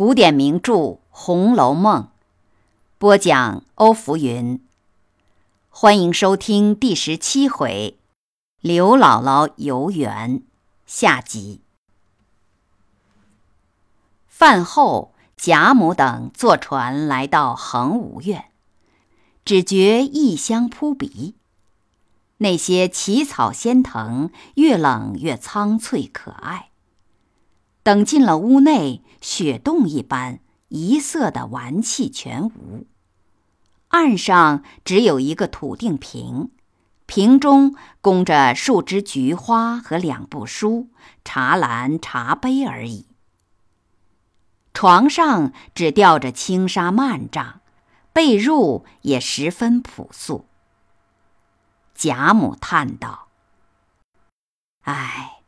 古典名著《红楼梦》，播讲欧福云。欢迎收听第十七回《刘姥姥游园》下集。饭后，贾母等坐船来到恒芜苑，只觉异香扑鼻。那些奇草仙藤，越冷越苍翠可爱。等进了屋内，雪洞一般，一色的玩器全无。岸上只有一个土定瓶，瓶中供着数枝菊花和两部书、茶篮、茶杯而已。床上只吊着轻纱幔帐，被褥也十分朴素。贾母叹道：“唉。”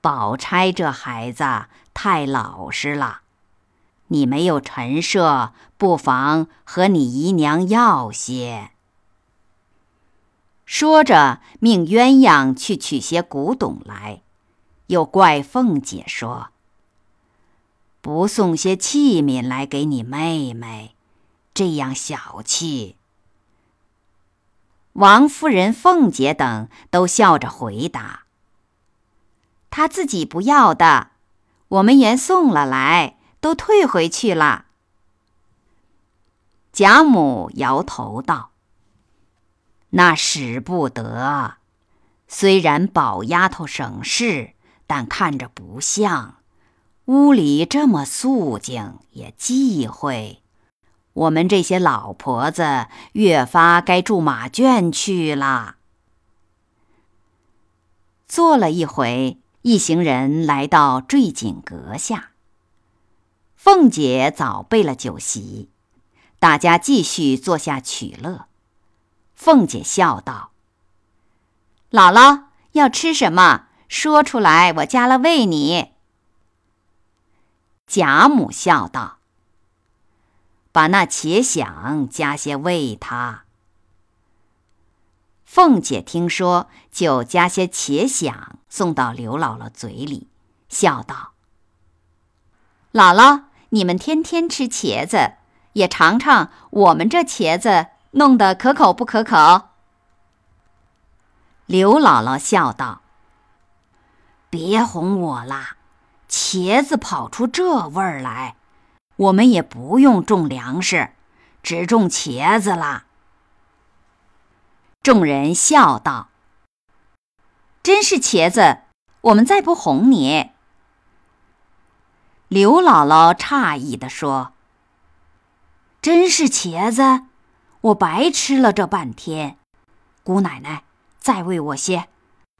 宝钗这孩子太老实了，你没有陈设，不妨和你姨娘要些。说着，命鸳鸯去取些古董来，又怪凤姐说：“不送些器皿来给你妹妹，这样小气。”王夫人、凤姐等都笑着回答。他自己不要的，我们原送了来，都退回去了。贾母摇头道：“那使不得。虽然宝丫头省事，但看着不像。屋里这么肃静，也忌讳。我们这些老婆子，越发该住马圈去了。”坐了一回。一行人来到坠锦阁下，凤姐早备了酒席，大家继续坐下取乐。凤姐笑道：“姥姥要吃什么，说出来，我加了喂你。”贾母笑道：“把那茄想加些喂他。”凤姐听说，就加些茄想送到刘姥姥嘴里，笑道：“姥姥，你们天天吃茄子，也尝尝我们这茄子弄得可口不可口？”刘姥姥笑道：“别哄我啦，茄子跑出这味儿来，我们也不用种粮食，只种茄子啦。”众人笑道：“真是茄子，我们再不哄你。”刘姥姥诧异地说：“真是茄子，我白吃了这半天。姑奶奶，再喂我些，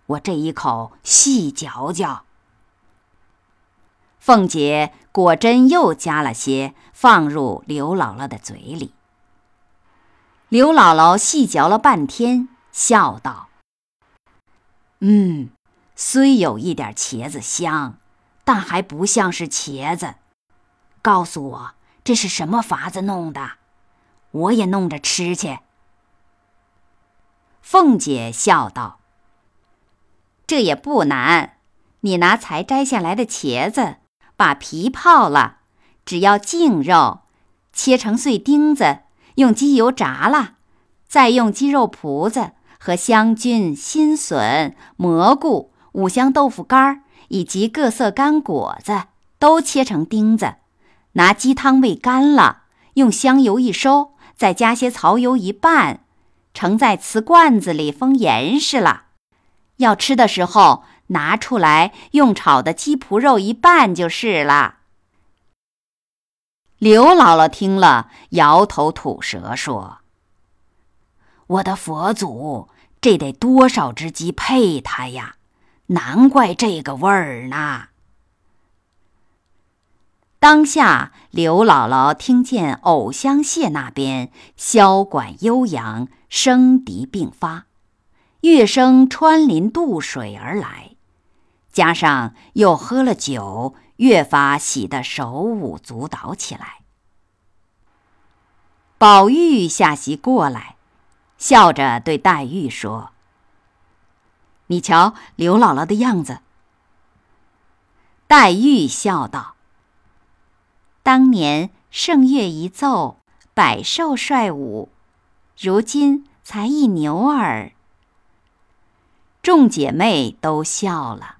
我这一口细嚼嚼。”凤姐果真又加了些，放入刘姥姥的嘴里。刘姥姥细嚼了半天，笑道：“嗯，虽有一点茄子香，但还不像是茄子。告诉我这是什么法子弄的，我也弄着吃去。”凤姐笑道：“这也不难，你拿才摘下来的茄子，把皮泡了，只要净肉，切成碎丁子。”用鸡油炸了，再用鸡肉脯子和香菌、新笋、蘑菇、五香豆腐干以及各色干果子都切成丁子，拿鸡汤煨干了，用香油一收，再加些曹油一拌，盛在瓷罐子里封严实了。要吃的时候拿出来，用炒的鸡脯肉一拌就是了。刘姥姥听了，摇头吐舌说：“我的佛祖，这得多少只鸡配它呀？难怪这个味儿呢。”当下，刘姥姥听见藕香榭那边箫管悠扬，笙笛并发，乐声穿林渡水而来，加上又喝了酒。越发喜得手舞足蹈起来。宝玉下席过来，笑着对黛玉说：“你瞧刘姥姥的样子。”黛玉笑道：“当年圣乐一奏，百兽率舞，如今才一牛耳。”众姐妹都笑了。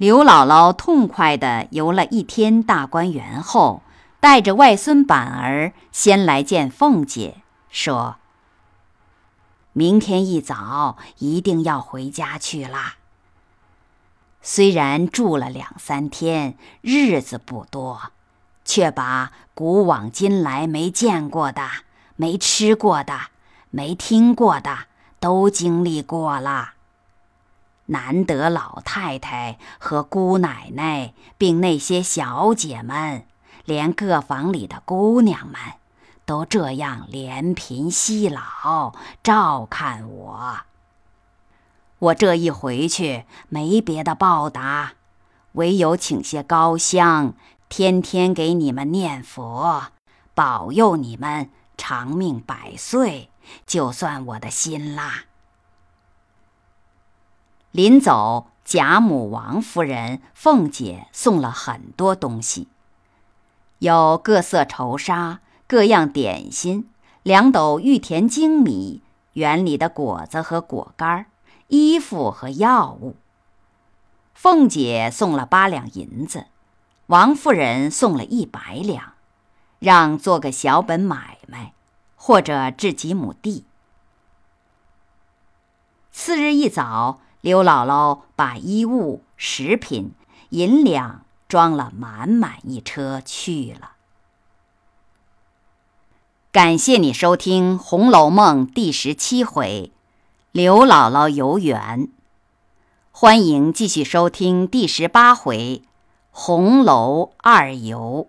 刘姥姥痛快地游了一天大观园后，带着外孙板儿先来见凤姐，说：“明天一早一定要回家去啦。虽然住了两三天，日子不多，却把古往今来没见过的、没吃过的、没听过的都经历过了。”难得老太太和姑奶奶，并那些小姐们，连各房里的姑娘们，都这样怜贫惜老，照看我。我这一回去，没别的报答，唯有请些高香，天天给你们念佛，保佑你们长命百岁，就算我的心啦。临走，贾母、王夫人、凤姐送了很多东西，有各色绸纱、各样点心、两斗玉田精米、园里的果子和果干、衣服和药物。凤姐送了八两银子，王夫人送了一百两，让做个小本买卖，或者置几亩地。次日一早。刘姥姥把衣物、食品、银两装了满满一车去了。感谢你收听《红楼梦》第十七回“刘姥姥游园”，欢迎继续收听第十八回“红楼二游”。